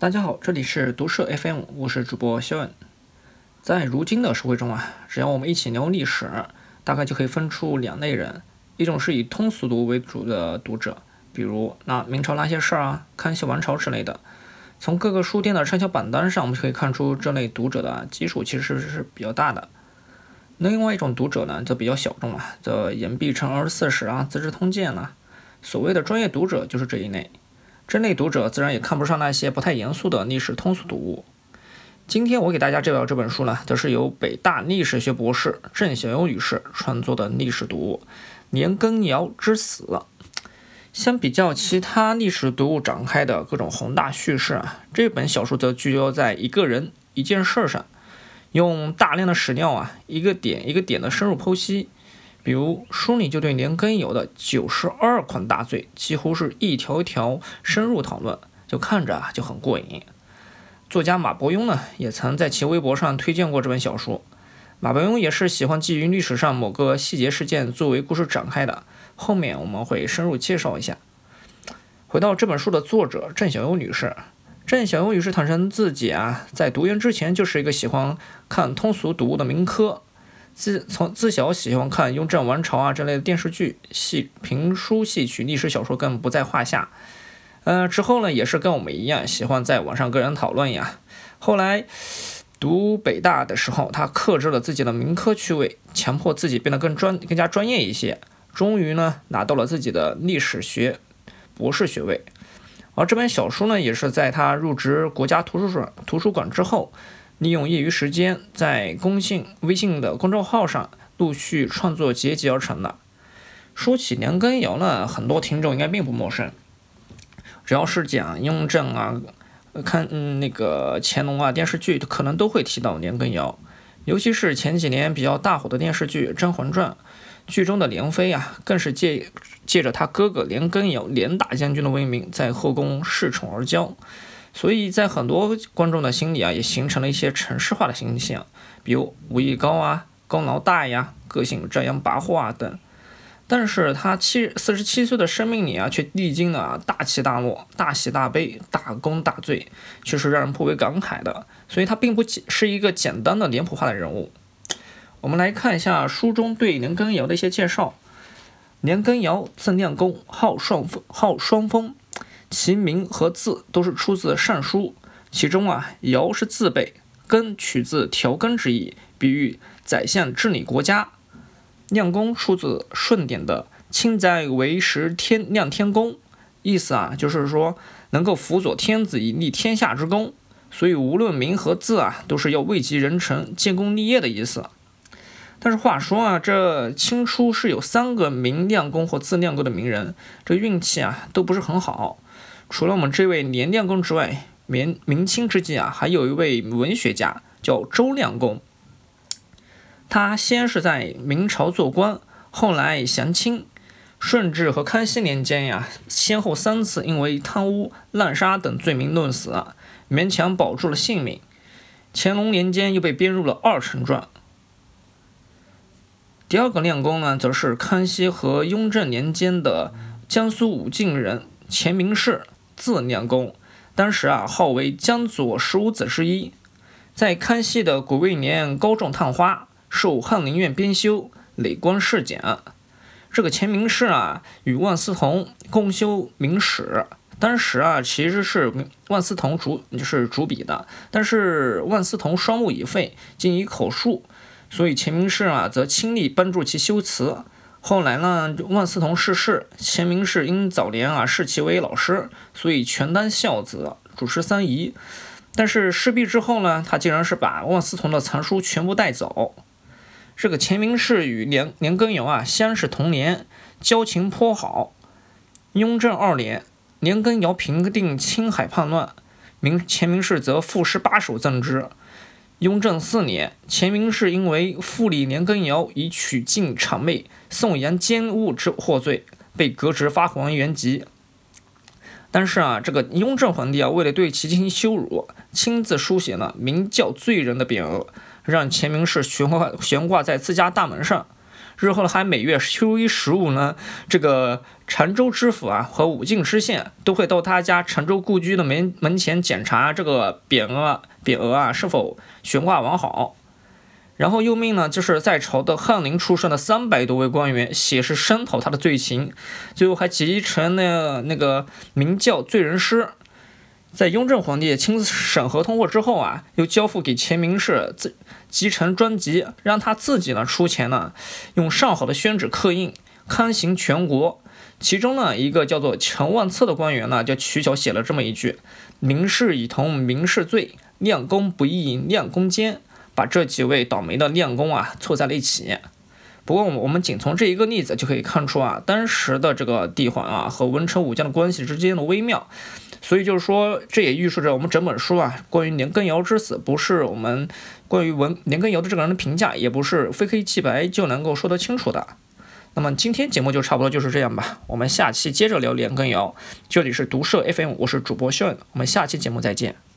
大家好，这里是读社 FM，我是主播肖恩。在如今的社会中啊，只要我们一起聊历史，大概就可以分出两类人：一种是以通俗读为主的读者，比如那明朝那些事儿啊、康熙王朝之类的。从各个书店的畅销榜单上，我们就可以看出这类读者的基数其实是比较大的。那另外一种读者呢，则比较小众啊，则言必称二十四史啊、资治通鉴呐。所谓的专业读者就是这一类。这类读者自然也看不上那些不太严肃的历史通俗读物。今天我给大家介绍这本书呢，则是由北大历史学博士郑小优女士创作的历史读物《年羹尧之死》。相比较其他历史读物展开的各种宏大叙事啊，这本小说则聚焦在一个人、一件事上，用大量的史料啊，一个点一个点的深入剖析。比如书里就对年羹尧的九十二款大罪，几乎是一条一条深入讨论，就看着啊就很过瘾。作家马伯庸呢，也曾在其微博上推荐过这本小说。马伯庸也是喜欢基于历史上某个细节事件作为故事展开的，后面我们会深入介绍一下。回到这本书的作者郑小优女士，郑小优女士坦诚自己啊，在读研之前就是一个喜欢看通俗读物的民科。自从自小喜欢看《雍正王朝》啊这类的电视剧、戏评书、戏曲、历史小说更不在话下。呃，之后呢，也是跟我们一样，喜欢在网上跟人讨论呀。后来读北大的时候，他克制了自己的民科趣味，强迫自己变得更专、更加专业一些，终于呢拿到了自己的历史学博士学位。而这本小书呢，也是在他入职国家图书馆图书馆之后。利用业余时间，在公信微信的公众号上陆续创作结集而成的。说起年羹尧呢，很多听众应该并不陌生。只要是讲雍正啊，看那个乾隆啊电视剧，可能都会提到年羹尧。尤其是前几年比较大火的电视剧《甄嬛传》，剧中的莲妃啊，更是借借着他哥哥年羹尧年大将军的威名，在后宫恃宠而骄。所以在很多观众的心里啊，也形成了一些城市化的形象，比如武艺高啊、功劳大呀、个性张扬跋扈啊等。但是他七四十七岁的生命里啊，却历经了大起大落、大喜大悲、大功大罪，却是让人颇为感慨的。所以他并不简是一个简单的脸谱化的人物。我们来看一下书中对年羹尧的一些介绍：年羹尧字亮公，号双峰，号双峰。其名和字都是出自《尚书》，其中啊，尧是字辈，根取自调羹之意，比喻宰相治理国家。亮公出自舜典的“清哉为时天亮天公”，意思啊，就是说能够辅佐天子以立天下之功。所以无论名和字啊，都是要位极人臣、建功立业的意思。但是话说啊，这清初是有三个名亮公或字亮公的名人，这运气啊都不是很好。除了我们这位年亮公之外，明明清之际啊，还有一位文学家叫周亮公。他先是在明朝做官，后来降清。顺治和康熙年间呀，先后三次因为贪污、滥杀等罪名论死，勉强保住了性命。乾隆年间又被编入了二臣传。第二个亮公呢，则是康熙和雍正年间的江苏武进人钱明士。字亮公，当时啊号为江左十五子之一，在康熙的癸未年高中探花，受翰林院编修，累官侍讲。这个钱明士啊，与万思同共修明史。当时啊，其实是万思同主就是主笔的，但是万思同双目已废，仅以口述，所以钱明士啊，则亲力帮助其修辞。后来呢，万思同逝世，钱明士因早年啊视其为老师，所以全当孝子，主持三仪。但是失毕之后呢，他竟然是把万思同的藏书全部带走。这个钱明士与年年羹尧啊相识同年，交情颇好。雍正二年，年羹尧平定青海叛乱，明钱明士则赋诗八首赠之。雍正四年，钱明士因为复立年羹尧以娶进谄媚、颂扬奸污之获罪，被革职发还原籍。但是啊，这个雍正皇帝啊，为了对其进行羞辱，亲自书写了名叫罪人的匾额，让钱明士悬挂悬挂在自家大门上。日后呢还每月初一十五呢，这个澶州知府啊和武进知县都会到他家澶州故居的门门前检查这个匾额匾额啊是否悬挂完好。然后又命呢，就是在朝的翰林出身的三百多位官员写诗声讨他的罪行，最后还集成了那个明教罪人诗。在雍正皇帝亲自审核通过之后啊，又交付给钱明士自集成专辑，让他自己呢出钱呢，用上好的宣纸刻印，刊行全国。其中呢，一个叫做陈万策的官员呢，就取巧写了这么一句：“明士以同明士罪，亮公不义亮公奸。”把这几位倒霉的练功啊凑在了一起。不过，我们我们仅从这一个例子就可以看出啊，当时的这个帝皇啊和文臣武将的关系之间的微妙。所以就是说，这也预示着我们整本书啊，关于年羹尧之死，不是我们关于文年羹尧的这个人的评价，也不是非黑即白就能够说得清楚的。那么今天节目就差不多就是这样吧，我们下期接着聊年羹尧。这里是毒社 FM，我是主播炫，我们下期节目再见。